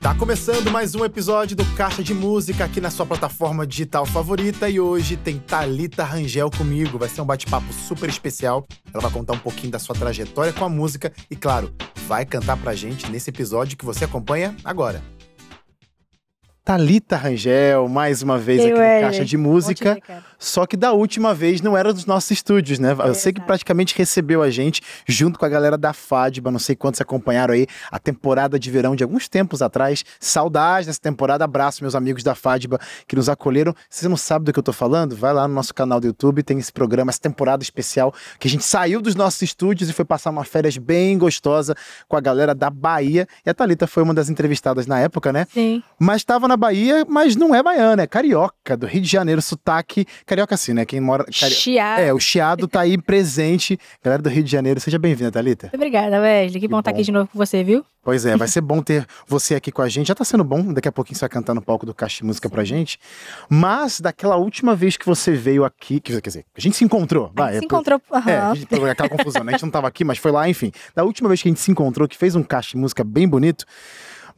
Tá começando mais um episódio do Caixa de Música aqui na sua plataforma digital favorita e hoje tem Talita Rangel comigo. Vai ser um bate-papo super especial. Ela vai contar um pouquinho da sua trajetória com a música e, claro, vai cantar pra gente nesse episódio que você acompanha agora. Talita Rangel, mais uma vez aqui no Caixa de Música. Só que da última vez não era dos nossos estúdios, né? Eu sei que praticamente recebeu a gente junto com a galera da FADBA, não sei quantos acompanharam aí a temporada de verão de alguns tempos atrás. Saudades dessa temporada, abraço meus amigos da FADBA que nos acolheram. Se você não sabe do que eu tô falando, vai lá no nosso canal do YouTube, tem esse programa, essa temporada especial que a gente saiu dos nossos estúdios e foi passar uma férias bem gostosa com a galera da Bahia. E a Talita foi uma das entrevistadas na época, né? Sim. Mas estava na Bahia, mas não é baiana, é carioca, do Rio de Janeiro, sotaque carioca assim, né? Quem mora. Cari... Chiado. É, o chiado tá aí presente. Galera do Rio de Janeiro, seja bem-vinda, Thalita. Obrigada, Wesley. Que, que bom estar aqui de novo com você, viu? Pois é, vai ser bom ter você aqui com a gente. Já tá sendo bom, daqui a pouquinho você vai cantar no palco do Caixa de Música pra gente. Mas daquela última vez que você veio aqui, quer dizer, a gente se encontrou. Vai, a gente é, se encontrou. Uhum. É, gente, aquela confusão, né? A gente não tava aqui, mas foi lá, enfim. Da última vez que a gente se encontrou, que fez um Caixa de Música bem bonito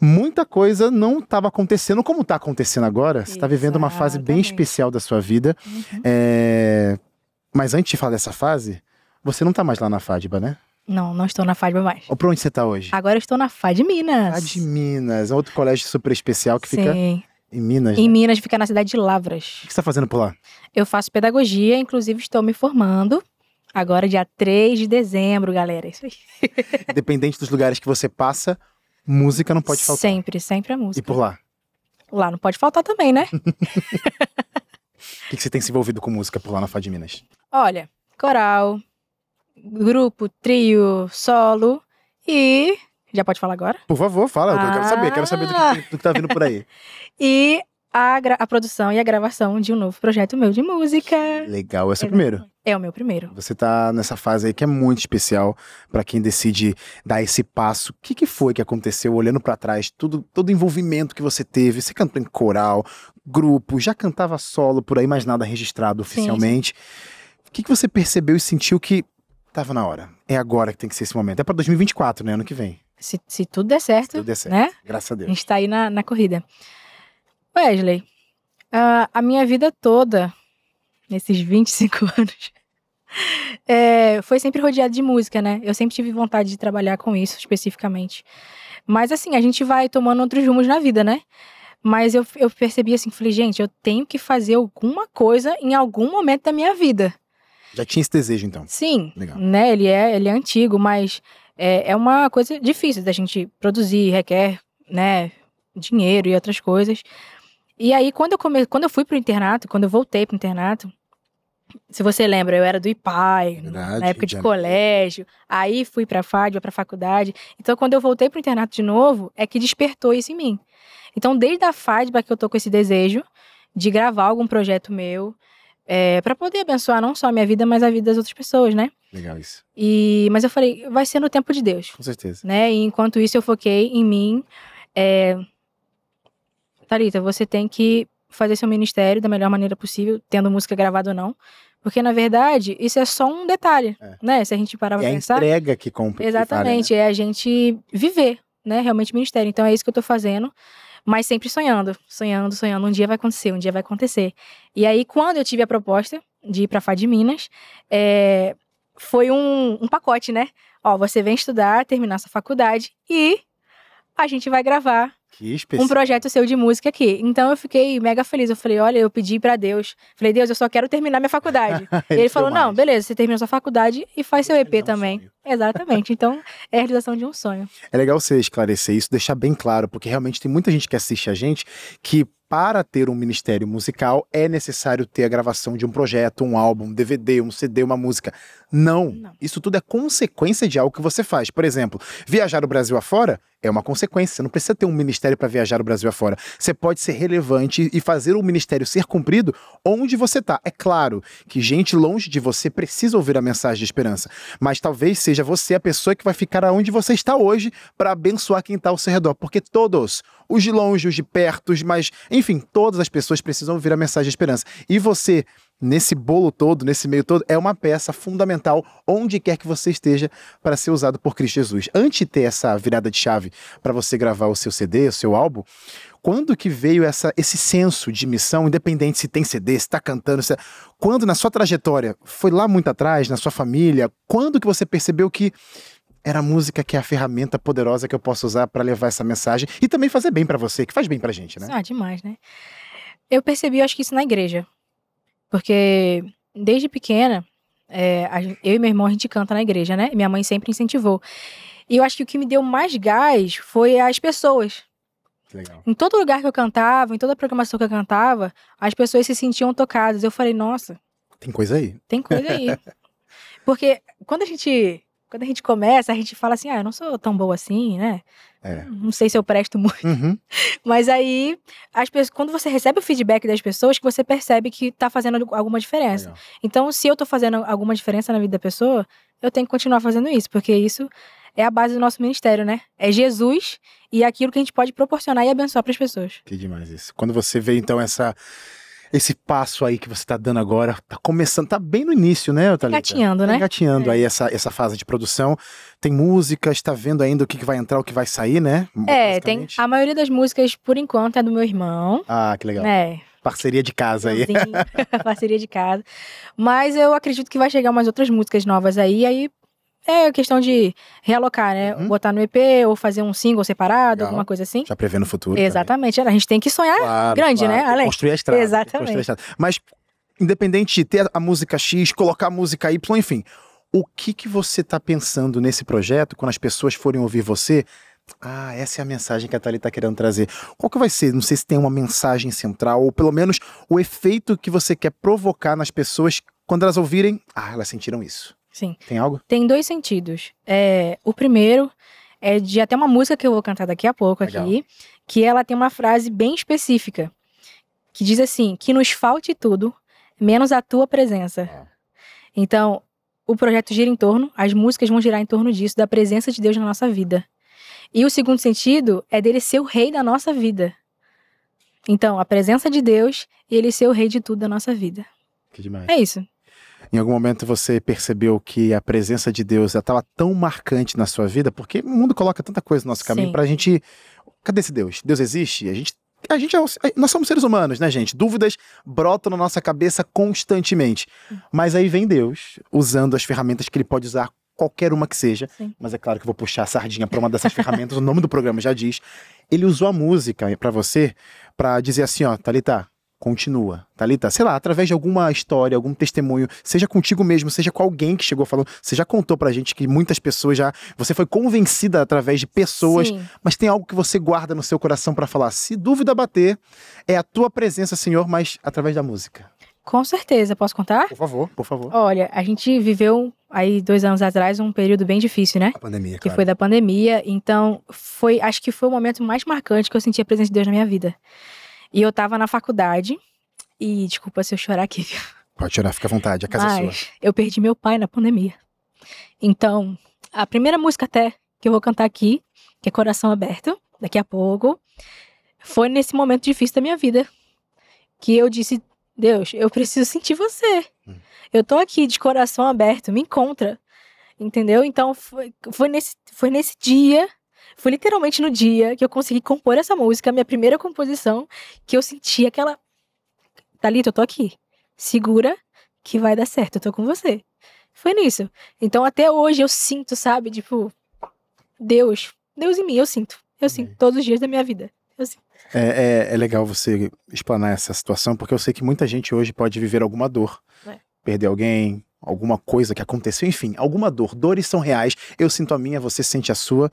muita coisa não estava acontecendo como está acontecendo agora. Você está vivendo uma fase bem especial da sua vida. Uhum. É... Mas antes de falar dessa fase, você não está mais lá na FADBA, né? Não, não estou na FADBA mais. Ou pra onde você está hoje? Agora eu estou na FAD Minas. FAD Minas, é outro colégio super especial que Sim. fica em Minas. Em né? Minas, fica na cidade de Lavras. O que você está fazendo por lá? Eu faço pedagogia, inclusive estou me formando. Agora, dia 3 de dezembro, galera. Isso aí. Independente dos lugares que você passa, Música não pode faltar. Sempre, sempre a música. E por lá? Lá não pode faltar também, né? O que, que você tem se envolvido com música por lá na Fá de Minas? Olha, coral, grupo, trio, solo e. Já pode falar agora? Por favor, fala. Ah. Eu quero saber, quero saber do que, do que tá vindo por aí. e a, a, produção e a gravação de um novo projeto meu de música. Legal, esse é o primeiro. É o meu primeiro. Você tá nessa fase aí que é muito especial para quem decide dar esse passo. O que, que foi que aconteceu olhando para trás, tudo, todo o envolvimento que você teve? Você cantou em coral, grupo, já cantava solo por aí, mas nada registrado oficialmente. Sim. O que, que você percebeu e sentiu que tava na hora? É agora que tem que ser esse momento. É para 2024, né? Ano que vem. Se, se tudo der certo. Se tudo der certo. Né? Graças a Deus. A gente tá aí na, na corrida. Wesley, uh, a minha vida toda, nesses 25 anos, é, foi sempre rodeada de música, né? Eu sempre tive vontade de trabalhar com isso especificamente. Mas assim, a gente vai tomando outros rumos na vida, né? Mas eu, eu percebi assim, falei, gente, eu tenho que fazer alguma coisa em algum momento da minha vida. Já tinha esse desejo, então? Sim. Legal. Né? Ele, é, ele é antigo, mas é, é uma coisa difícil da gente produzir, requer, né, dinheiro e outras coisas. E aí, quando eu, come... quando eu fui pro internato, quando eu voltei pro internato, se você lembra, eu era do IPAI, Verdade, na época de já... colégio. Aí fui pra FAD, pra faculdade. Então, quando eu voltei pro internato de novo, é que despertou isso em mim. Então, desde a FADBA que eu tô com esse desejo de gravar algum projeto meu, é, para poder abençoar não só a minha vida, mas a vida das outras pessoas, né? Legal isso. E, mas eu falei, vai ser no tempo de Deus. Com certeza. Né? E enquanto isso, eu foquei em mim. É, Thalita, você tem que fazer seu ministério da melhor maneira possível, tendo música gravada ou não. Porque, na verdade, isso é só um detalhe, é. né? Se a gente parar pra é pensar... É a entrega que compra. Exatamente, que falha, né? é a gente viver, né? Realmente ministério. Então, é isso que eu tô fazendo, mas sempre sonhando, sonhando, sonhando. Um dia vai acontecer, um dia vai acontecer. E aí, quando eu tive a proposta de ir pra Fá de Minas, é... foi um, um pacote, né? Ó, você vem estudar, terminar sua faculdade e a gente vai gravar um projeto seu de música aqui. Então eu fiquei mega feliz. Eu falei, olha, eu pedi para Deus. Falei, Deus, eu só quero terminar minha faculdade. e ele falou, não, beleza, você termina sua faculdade e faz seu EP também. Um Exatamente. Então é a realização de um sonho. É legal você esclarecer isso, deixar bem claro, porque realmente tem muita gente que assiste a gente que para ter um ministério musical é necessário ter a gravação de um projeto, um álbum, um DVD, um CD, uma música. Não. Não. Isso tudo é consequência de algo que você faz. Por exemplo, viajar o Brasil afora é uma consequência. Você não precisa ter um ministério para viajar o Brasil afora. Você pode ser relevante e fazer o ministério ser cumprido onde você está. É claro que gente longe de você precisa ouvir a mensagem de esperança, mas talvez seja você a pessoa que vai ficar aonde você está hoje para abençoar quem está ao seu redor, porque todos, os de longe, os de perto, mas enfim, todas as pessoas precisam ouvir a mensagem de esperança. E você nesse bolo todo, nesse meio todo, é uma peça fundamental onde quer que você esteja para ser usado por Cristo Jesus. Antes de ter essa virada de chave para você gravar o seu CD, o seu álbum, quando que veio essa, esse senso de missão, independente se tem CD, se está cantando, se... quando na sua trajetória, foi lá muito atrás, na sua família, quando que você percebeu que era a música que é a ferramenta poderosa que eu posso usar para levar essa mensagem e também fazer bem para você, que faz bem pra gente, né? Ah, demais, né? Eu percebi, eu acho que isso na igreja. Porque desde pequena, é, eu e meu irmão a gente canta na igreja, né? Minha mãe sempre incentivou. E eu acho que o que me deu mais gás foi as pessoas. Legal. Em todo lugar que eu cantava, em toda programação que eu cantava, as pessoas se sentiam tocadas. Eu falei, nossa. Tem coisa aí. Tem coisa aí. Porque quando a gente quando a gente começa, a gente fala assim, ah, eu não sou tão boa assim, né? É. Não sei se eu presto muito. Uhum. Mas aí, as pessoas, quando você recebe o feedback das pessoas, que você percebe que tá fazendo alguma diferença. Legal. Então, se eu tô fazendo alguma diferença na vida da pessoa, eu tenho que continuar fazendo isso, porque isso é a base do nosso ministério, né? É Jesus e aquilo que a gente pode proporcionar e abençoar para as pessoas. Que demais isso. Quando você vê então essa esse passo aí que você está dando agora, tá começando, tá bem no início, né, Thalita? Engatinhando, tá né? Engatinhando é. aí essa, essa fase de produção. Tem música, está vendo ainda o que, que vai entrar, o que vai sair, né? É, tem. A maioria das músicas, por enquanto, é do meu irmão. Ah, que legal. É. Parceria de casa aí. Parceria de casa. Mas eu acredito que vai chegar umas outras músicas novas aí, aí é questão de realocar, né? Uhum. Botar no EP ou fazer um single separado, Legal. alguma coisa assim. Já prevê no futuro. Exatamente. Também. A gente tem que sonhar claro, grande, claro. né? Além. Construir a estrada. Exatamente. A estrada. Mas, independente de ter a música X, colocar a música Y, enfim. O que, que você está pensando nesse projeto quando as pessoas forem ouvir você? Ah, essa é a mensagem que a Thalita está querendo trazer. Qual que vai ser? Não sei se tem uma mensagem central, ou pelo menos o efeito que você quer provocar nas pessoas quando elas ouvirem. Ah, elas sentiram isso. Sim. Tem algo? Tem dois sentidos. É, o primeiro é de até uma música que eu vou cantar daqui a pouco Legal. aqui, que ela tem uma frase bem específica, que diz assim: que nos falte tudo, menos a tua presença. Ah. Então, o projeto gira em torno, as músicas vão girar em torno disso, da presença de Deus na nossa vida. E o segundo sentido é dele ser o rei da nossa vida. Então, a presença de Deus e ele ser o rei de tudo da nossa vida. Que demais. É isso. Em algum momento você percebeu que a presença de Deus estava tão marcante na sua vida, porque o mundo coloca tanta coisa no nosso caminho para a gente. Cadê esse Deus? Deus existe? A gente a gente é, nós somos seres humanos, né, gente? Dúvidas brotam na nossa cabeça constantemente. Mas aí vem Deus usando as ferramentas que ele pode usar qualquer uma que seja. Sim. Mas é claro que eu vou puxar a sardinha para uma dessas ferramentas, o nome do programa já diz. Ele usou a música para você para dizer assim, ó, Talita, continua. Thalita, sei lá, através de alguma história, algum testemunho, seja contigo mesmo, seja com alguém que chegou falando, você já contou pra gente que muitas pessoas já, você foi convencida através de pessoas, Sim. mas tem algo que você guarda no seu coração para falar, se dúvida bater, é a tua presença, Senhor, mas através da música. Com certeza, posso contar? Por favor, por favor. Olha, a gente viveu aí dois anos atrás um período bem difícil, né? A pandemia, Que foi da pandemia, então foi, acho que foi o momento mais marcante que eu senti a presença de Deus na minha vida. E eu tava na faculdade. E desculpa se eu chorar aqui? Pode chorar, fica à vontade, a casa Mas, é sua. Eu perdi meu pai na pandemia. Então, a primeira música até que eu vou cantar aqui, que é Coração Aberto, daqui a pouco, foi nesse momento difícil da minha vida. Que eu disse, Deus, eu preciso sentir você. Hum. Eu tô aqui de coração aberto, me encontra. Entendeu? Então, foi, foi, nesse, foi nesse dia foi literalmente no dia que eu consegui compor essa música, minha primeira composição, que eu senti aquela. Thalita, eu tô aqui. Segura que vai dar certo, eu tô com você. Foi nisso. Então até hoje eu sinto, sabe? Tipo, Deus. Deus em mim, eu sinto. Eu sinto todos os dias da minha vida. Eu sinto. É, é, é, legal você explanar essa situação, porque eu sei que muita gente hoje pode viver alguma dor. É. Perder alguém, alguma coisa que aconteceu, enfim, alguma dor. Dores são reais. Eu sinto a minha, você sente a sua.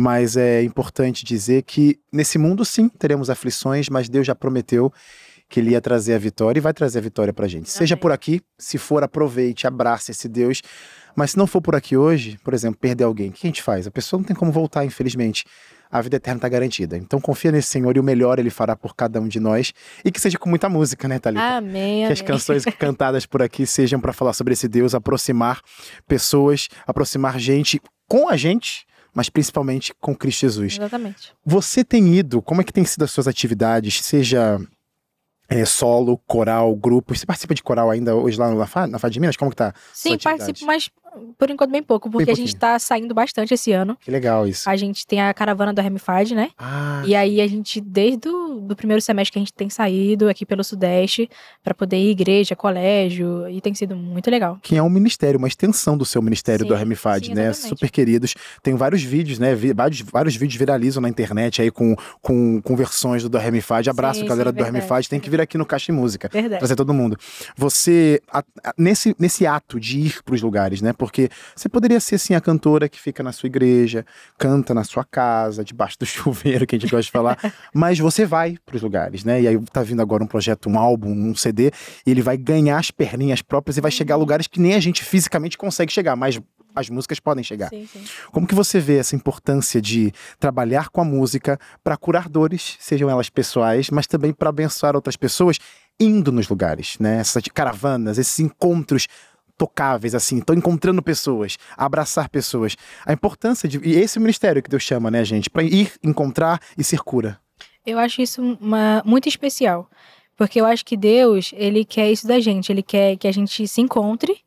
Mas é importante dizer que nesse mundo, sim, teremos aflições, mas Deus já prometeu que ele ia trazer a vitória e vai trazer a vitória pra gente. Amém. Seja por aqui, se for, aproveite, abrace esse Deus. Mas se não for por aqui hoje, por exemplo, perder alguém, o que a gente faz? A pessoa não tem como voltar, infelizmente. A vida eterna está garantida. Então confia nesse Senhor e o melhor ele fará por cada um de nós. E que seja com muita música, né, Thalita? Amém. Que as canções cantadas por aqui sejam para falar sobre esse Deus, aproximar pessoas, aproximar gente com a gente mas principalmente com Cristo Jesus. Exatamente. Você tem ido, como é que tem sido as suas atividades, seja é, solo, coral, grupo. Você participa de coral ainda hoje lá na FAD, na FAD de Minas? Como que tá? Sim, participo, mas por enquanto bem pouco, porque bem a gente tá saindo bastante esse ano. Que legal isso. A gente tem a caravana do Remifad, né? Ah. E aí a gente, desde o do primeiro semestre que a gente tem saído aqui pelo Sudeste, para poder ir igreja, colégio, e tem sido muito legal. Que é um ministério, uma extensão do seu ministério sim, do Remifad, né? Super queridos. Tem vários vídeos, né? Vários, vários vídeos viralizam na internet aí com, com, com versões do Remifad. Abraço, sim, galera sim, do Remifad. Tem que vir aqui no Caixa de Música. Verdade. Trazer todo mundo. Você, a, a, nesse, nesse ato de ir pros lugares, né? Porque você poderia ser, assim, a cantora que fica na sua igreja, canta na sua casa, debaixo do chuveiro, que a gente gosta de falar, mas você vai pros lugares, né? E aí tá vindo agora um projeto, um álbum, um CD, e ele vai ganhar as perninhas próprias e vai chegar a uhum. lugares que nem a gente fisicamente consegue chegar, mas as músicas podem chegar. Sim, sim. Como que você vê essa importância de trabalhar com a música para curar dores, sejam elas pessoais, mas também para abençoar outras pessoas indo nos lugares, né? Essas caravanas, esses encontros tocáveis, assim, estão encontrando pessoas, abraçar pessoas. A importância de. E esse é o ministério que Deus chama, né, gente? Para ir encontrar e ser cura. Eu acho isso uma, muito especial. Porque eu acho que Deus, ele quer isso da gente. Ele quer que a gente se encontre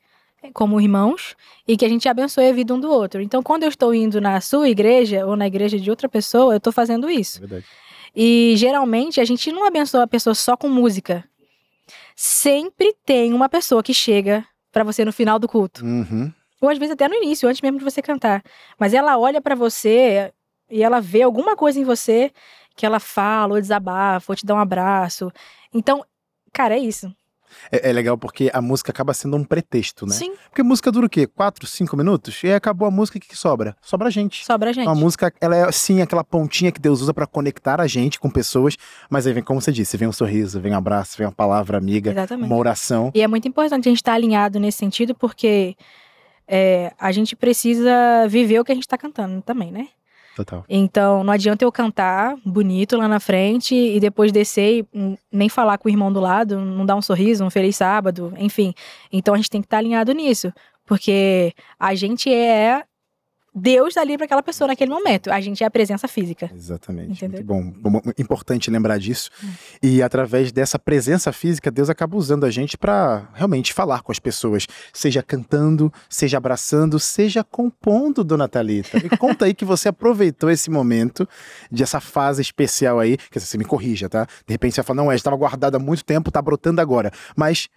como irmãos e que a gente abençoe a vida um do outro. Então, quando eu estou indo na sua igreja ou na igreja de outra pessoa, eu estou fazendo isso. É verdade. E geralmente a gente não abençoa a pessoa só com música. Sempre tem uma pessoa que chega para você no final do culto. Uhum. Ou às vezes até no início, antes mesmo de você cantar. Mas ela olha para você e ela vê alguma coisa em você que ela fala, ou desabafa, ou te dá um abraço. Então, cara, é isso. É, é, legal porque a música acaba sendo um pretexto, né? Sim. Porque música dura o quê? Quatro, cinco minutos? E aí acabou a música, o que sobra? Sobra a gente. Sobra a gente. Então, a música, ela é sim aquela pontinha que Deus usa para conectar a gente com pessoas, mas aí vem, como você disse, vem um sorriso, vem um abraço, vem uma palavra amiga, Exatamente. uma oração. E é muito importante a gente estar tá alinhado nesse sentido, porque é, a gente precisa viver o que a gente está cantando também, né? Total. Então, não adianta eu cantar bonito lá na frente e depois descer e nem falar com o irmão do lado, não dar um sorriso, um feliz sábado, enfim. Então, a gente tem que estar alinhado nisso. Porque a gente é Deus ali para aquela pessoa naquele momento. A gente é a presença física. Exatamente. Entendeu? Muito bom. Importante lembrar disso. Hum. E através dessa presença física, Deus acaba usando a gente para realmente falar com as pessoas, seja cantando, seja abraçando, seja compondo, Dona Thalita. Me conta aí que você aproveitou esse momento, de essa fase especial aí, que você me corrija, tá? De repente você fala, não, é, estava guardada há muito tempo, tá brotando agora. Mas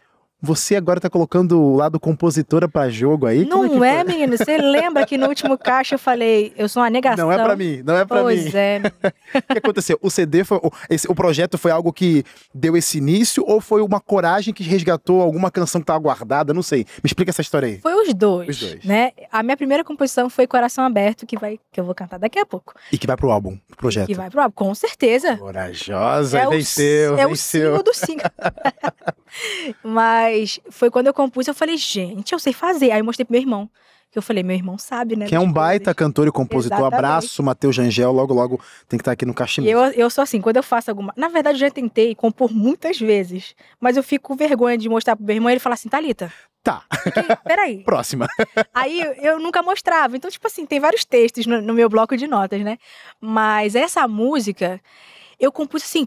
você agora tá colocando o lado compositora para jogo aí? Não é, é menino? Você lembra que no último caixa eu falei, eu sou uma negação. Não é para mim, não é para mim. Pois é. o que aconteceu? O CD foi, o, esse, o projeto foi algo que deu esse início ou foi uma coragem que resgatou alguma canção que tava guardada? Não sei. Me explica essa história aí. Foi os dois. Os dois. Né? A minha primeira composição foi Coração Aberto, que vai que eu vou cantar daqui a pouco. E que vai pro álbum, pro projeto. Que vai pro álbum, com certeza. Corajosa, é venceu, o, é venceu. o do single. Mas foi quando eu compus, eu falei, gente, eu sei fazer. Aí eu mostrei pro meu irmão. Que eu falei, meu irmão sabe, né? Que é um baita coisas. cantor e compositor. Exatamente. Abraço, Matheus Jangel. Logo, logo tem que estar aqui no Cachimbo. Eu, eu sou assim, quando eu faço alguma. Na verdade, eu já tentei compor muitas vezes. Mas eu fico com vergonha de mostrar pro meu irmão e ele falar assim, Thalita. Tá. Peraí. Próxima. Aí eu nunca mostrava. Então, tipo assim, tem vários textos no, no meu bloco de notas, né? Mas essa música, eu compus assim,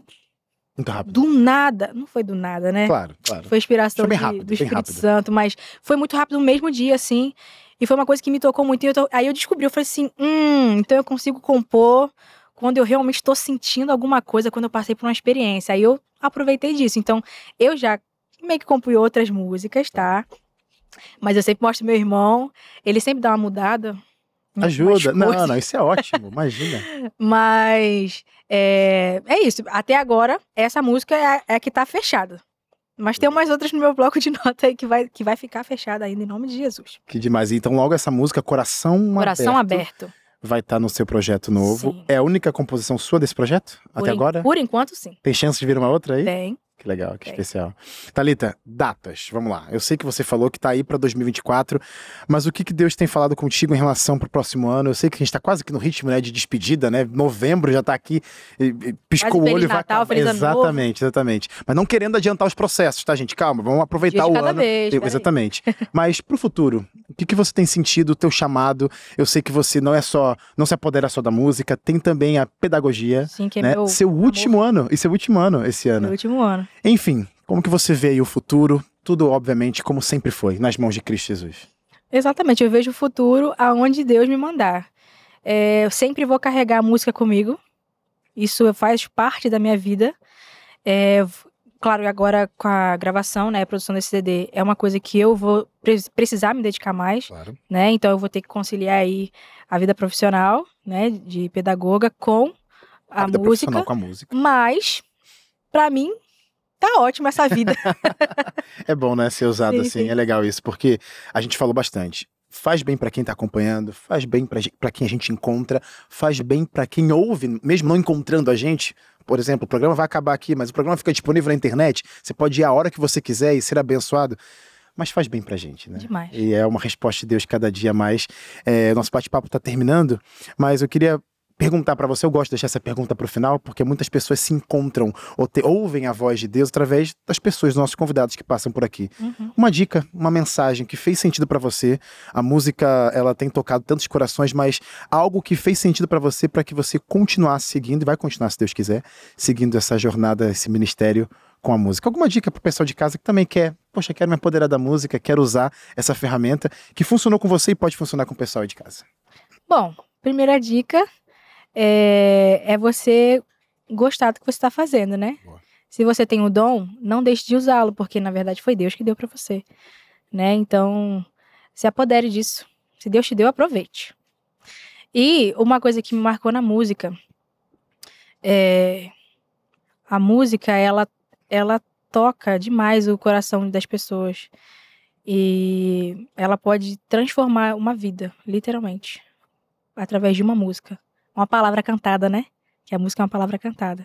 muito rápido. Do nada. Não foi do nada, né? Claro, claro. Foi inspiração foi de, rápido, do Espírito Santo, mas foi muito rápido no mesmo dia, assim. E foi uma coisa que me tocou muito. Eu aí eu descobri, eu falei assim: hum, então eu consigo compor quando eu realmente estou sentindo alguma coisa, quando eu passei por uma experiência. Aí eu aproveitei disso. Então, eu já meio que compus outras músicas, tá? Mas eu sempre mostro meu irmão, ele sempre dá uma mudada. Ajuda. Não, não, isso é ótimo, imagina. Mas é, é isso. Até agora, essa música é, é a que tá fechada. Mas tem umas outras no meu bloco de nota aí que vai, que vai ficar fechada ainda, em nome de Jesus. Que demais. Então, logo essa música, Coração, Coração Aberto, aberto. vai estar tá no seu projeto novo. Sim. É a única composição sua desse projeto? Por até agora? Por enquanto, sim. Tem chance de vir uma outra aí? Tem. Que legal, que Tem. especial. Thalita, datas, vamos lá. Eu sei que você falou que tá aí pra 2024, mas o que, que Deus tem falado contigo em relação pro próximo ano? Eu sei que a gente tá quase que no ritmo né, de despedida, né? Novembro já tá aqui, piscou o olho e vai Natal, Ano. Exatamente, exatamente. Mas não querendo adiantar os processos, tá, gente? Calma, vamos aproveitar o ano. vez. Exatamente. mas pro futuro, que, que você tem sentido o teu chamado? Eu sei que você não é só, não se apodera só da música, tem também a pedagogia. Sim, que é né? meu seu amor. último ano, e seu último ano esse ano. meu último ano. Enfim, como que você vê aí o futuro? Tudo, obviamente, como sempre foi, nas mãos de Cristo Jesus. Exatamente, eu vejo o futuro aonde Deus me mandar. É, eu sempre vou carregar a música comigo. Isso faz parte da minha vida. É, claro, agora com a gravação, né, a produção desse CD, é uma coisa que eu vou pre- precisar me dedicar mais, Claro. né? Então eu vou ter que conciliar aí a vida profissional, né, de pedagoga com a, vida música. profissional com a música. Mas pra mim tá ótima essa vida. É bom, né, ser usado Sim, assim, sim. é legal isso, porque a gente falou bastante. Faz bem pra quem tá acompanhando, faz bem pra quem a gente encontra, faz bem pra quem ouve, mesmo não encontrando a gente. Por exemplo, o programa vai acabar aqui, mas o programa fica disponível na internet. Você pode ir a hora que você quiser e ser abençoado. Mas faz bem pra gente, né? Demais. E é uma resposta de Deus cada dia mais. É, nosso bate-papo tá terminando, mas eu queria perguntar pra você. Eu gosto de deixar essa pergunta pro final, porque muitas pessoas se encontram ou te- ouvem a voz de Deus através das pessoas, nossos convidados que passam por aqui. Uhum. Uma dica, uma mensagem que fez sentido pra você. A música, ela tem tocado tantos corações, mas algo que fez sentido pra você para que você continuasse seguindo e vai continuar se Deus quiser, seguindo essa jornada, esse ministério com a música. Alguma dica pro pessoal de casa que também quer, poxa, quero me apoderar da música, quero usar essa ferramenta que funcionou com você e pode funcionar com o pessoal aí de casa. Bom, primeira dica é, é você gostar do que você está fazendo, né? Boa. Se você tem o dom, não deixe de usá-lo, porque na verdade foi Deus que deu para você, né? Então, se apodere disso. Se Deus te deu, aproveite. E uma coisa que me marcou na música é a música, ela ela toca demais o coração das pessoas. E ela pode transformar uma vida, literalmente através de uma música. Uma palavra cantada, né? Que a música é uma palavra cantada.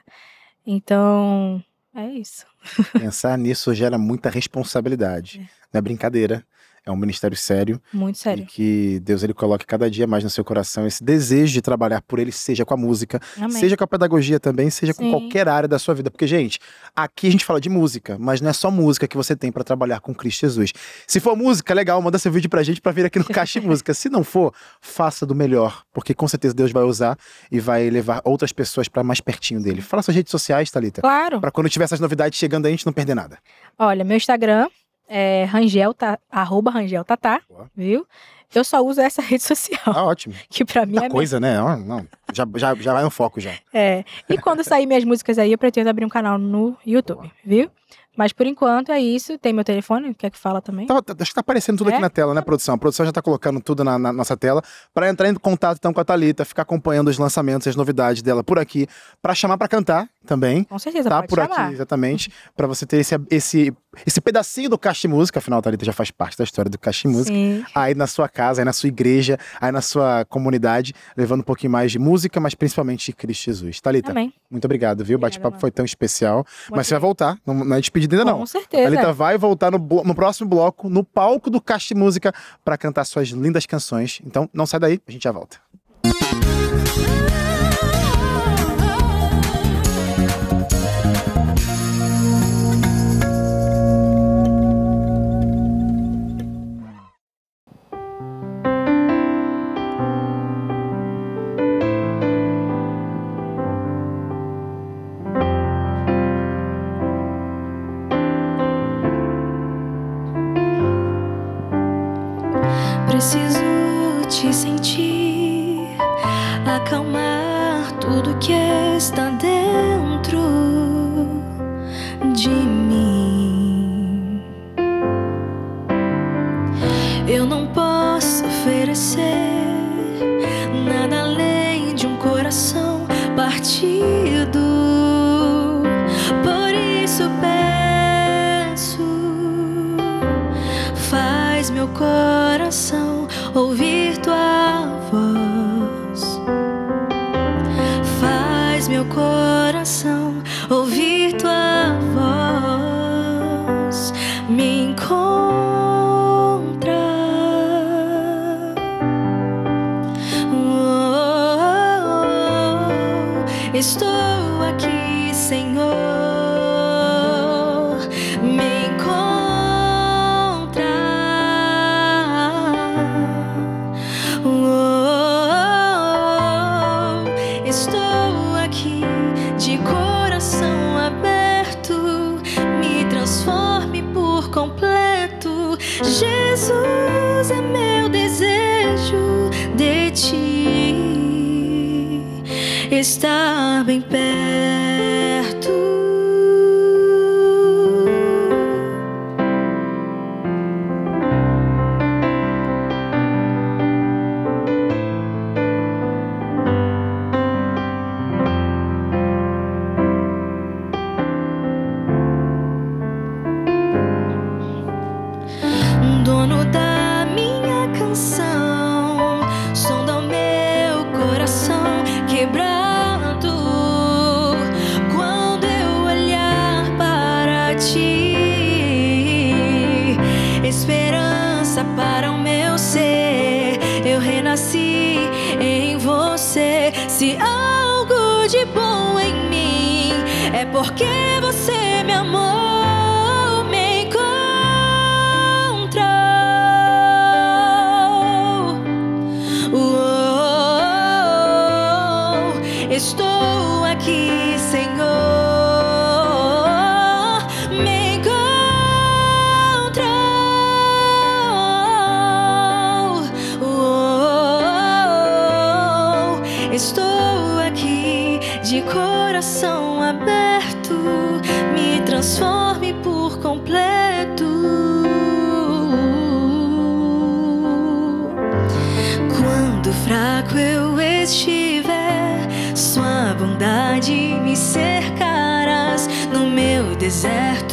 Então, é isso. Pensar nisso gera muita responsabilidade. Não é brincadeira. É um ministério sério. Muito sério. E que Deus ele coloque cada dia mais no seu coração esse desejo de trabalhar por ele, seja com a música, Amém. seja com a pedagogia também, seja com Sim. qualquer área da sua vida. Porque, gente, aqui a gente fala de música, mas não é só música que você tem pra trabalhar com Cristo Jesus. Se for música, legal, manda seu vídeo pra gente pra vir aqui no Caixa de Música. Se não for, faça do melhor, porque com certeza Deus vai usar e vai levar outras pessoas pra mais pertinho dele. Fala suas redes sociais, Thalita. Claro. Pra quando tiver essas novidades chegando aí, a gente não perder nada. Olha, meu Instagram é Rangel, tá, arroba Rangel Tatá, Boa. viu? Eu só uso essa rede social, Tá ótimo. que pra mim é Muita coisa, né? Ó, Não, já, já, já vai no foco já. É. E quando sair minhas músicas aí, eu pretendo abrir um canal no YouTube, viu? Mas por enquanto é isso. Tem meu telefone, quer que fala também? Tá- tá- acho que tá aparecendo tudo aqui É? na tela, né, produção? A produção já tá colocando tudo na, na nossa tela para entrar em contato então com a Thalita, ficar acompanhando os lançamentos e as novidades dela por aqui, para chamar para cantar também. Com certeza, Tá por chamar. aqui, exatamente, para você ter esse, esse, esse pedacinho do Caixa de Música, afinal, a Thalita já faz parte da história do Caixa Música. Sim. Aí na sua casa, aí na sua igreja, aí na sua comunidade, levando um pouquinho mais de música, mas principalmente de Cristo Jesus. Thalita, Amém. muito obrigado, viu? O bate-papo foi tão especial. Mas você vai voltar, não, não é despedida ainda não. Com A certeza. Thalita vai voltar no, no próximo bloco, no palco do Caixa Música, para cantar suas lindas canções. Então, não sai daí, a gente já volta. Preciso estar bem perto. Estou aqui, Senhor. Me encontrou. Oh, oh, oh, Estou aqui de coração aberto. Me transforme por completo. Quando fraco eu deserto.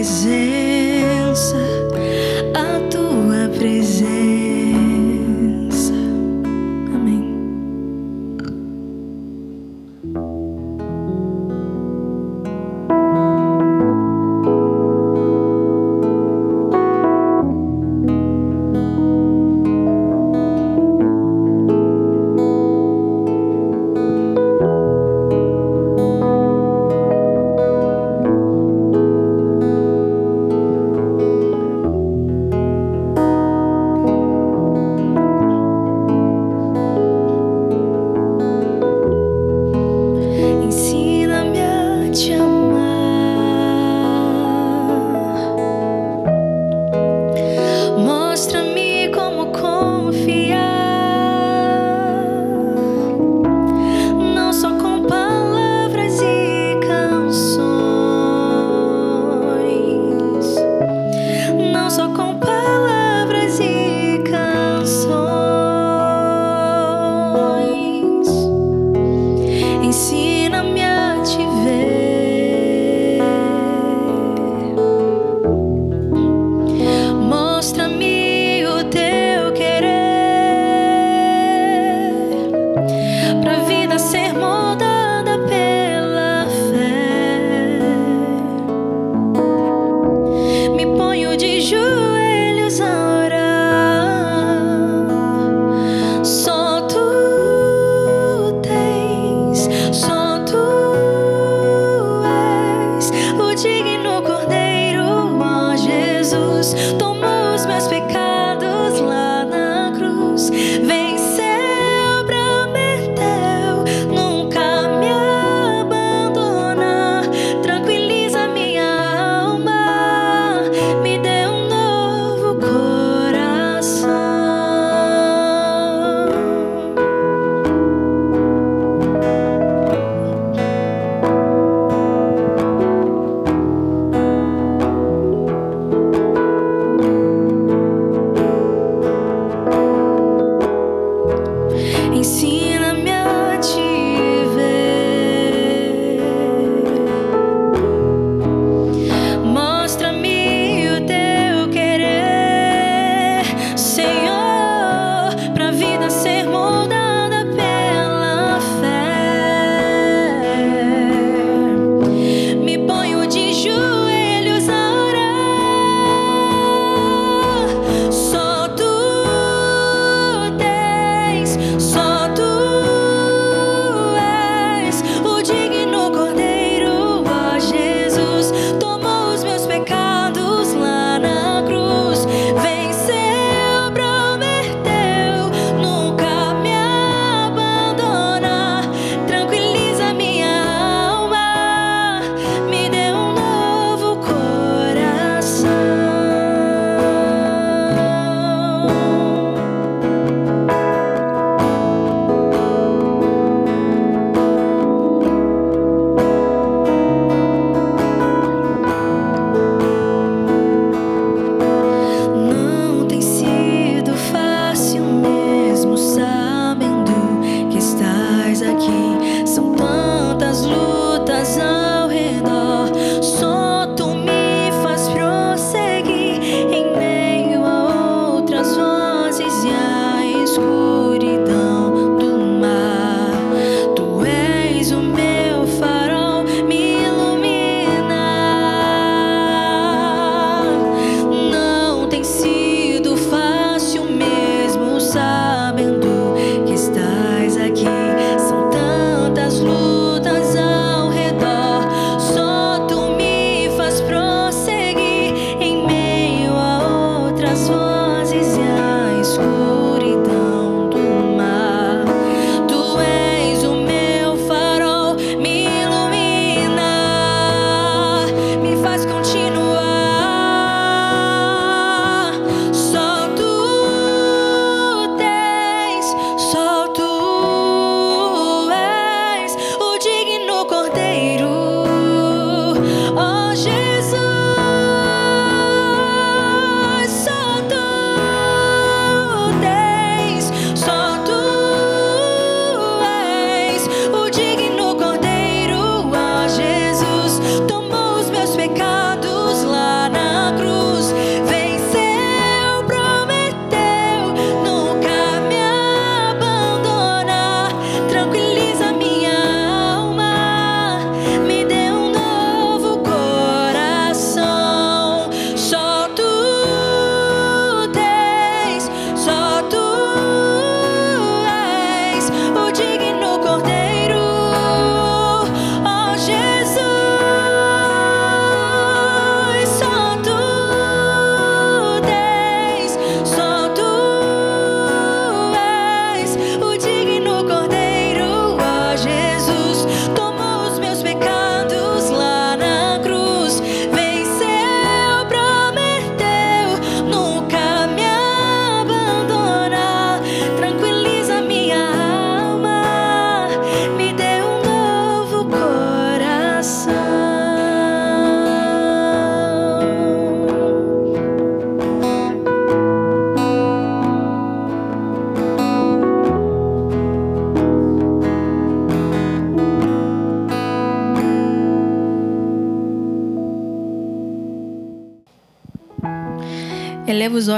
dizer.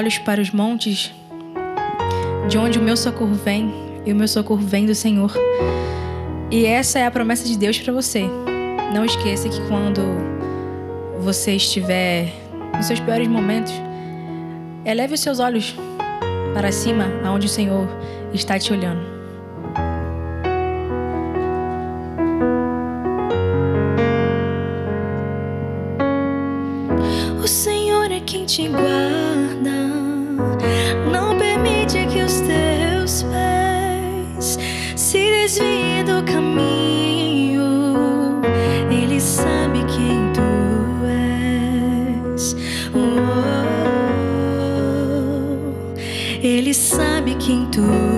olhos para os montes, de onde o meu socorro vem, e o meu socorro vem do Senhor. E essa é a promessa de Deus para você. Não esqueça que quando você estiver nos seus piores momentos, eleve os seus olhos para cima, aonde o Senhor está te olhando. O Senhor é quem te guarda. Ele sabe que em tudo.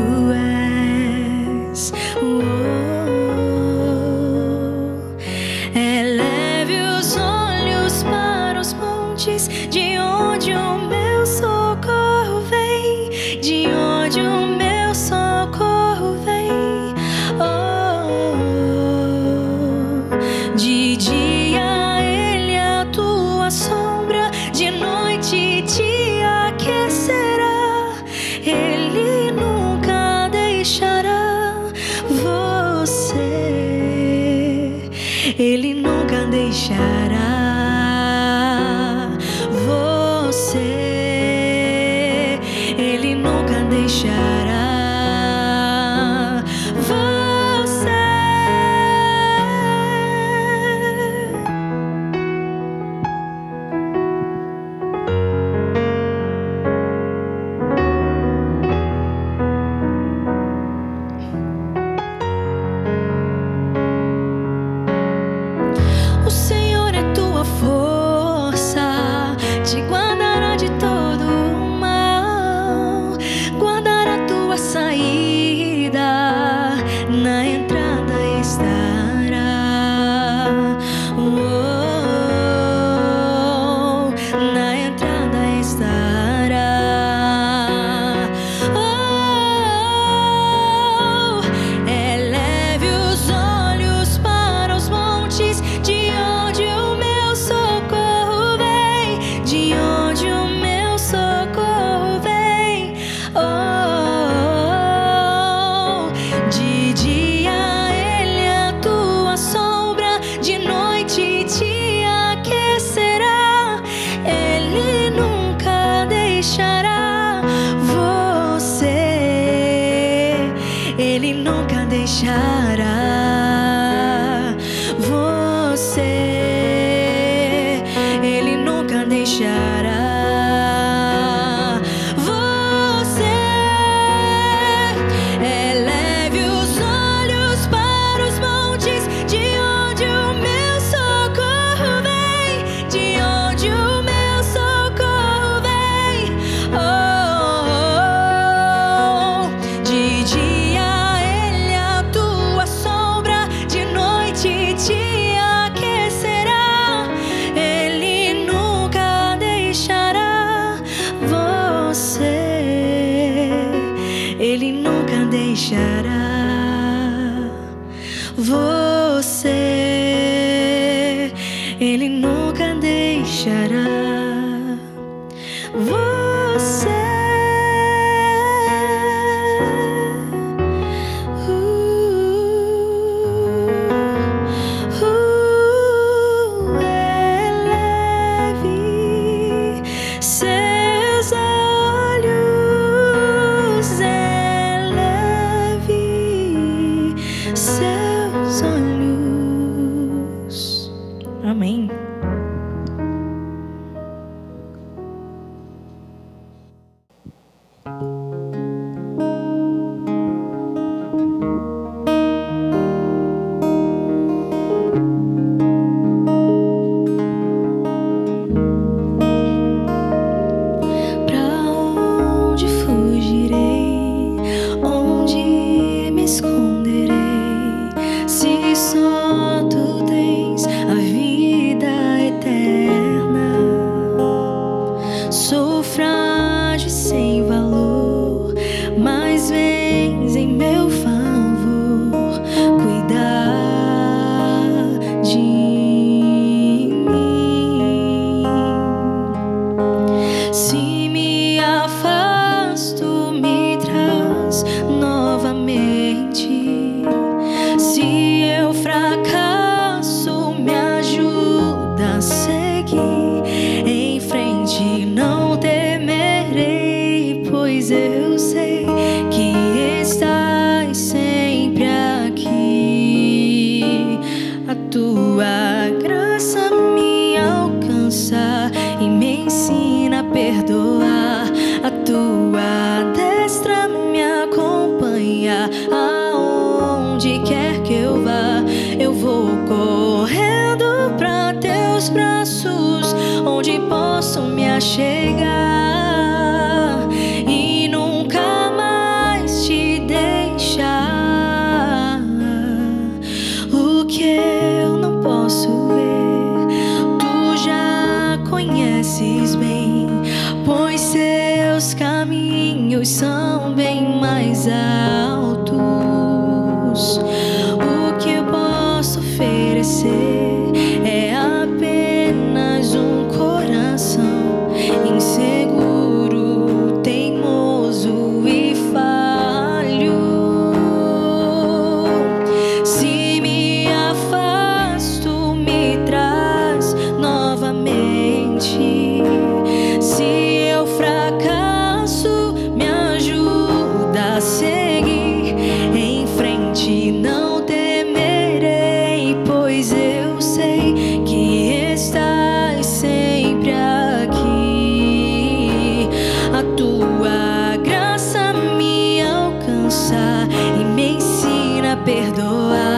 nunca deixará você. Amém. ensina a perdoar. A tua destra me acompanha aonde quer que eu vá. Eu vou correndo para teus braços, onde posso me achegar. perdoar.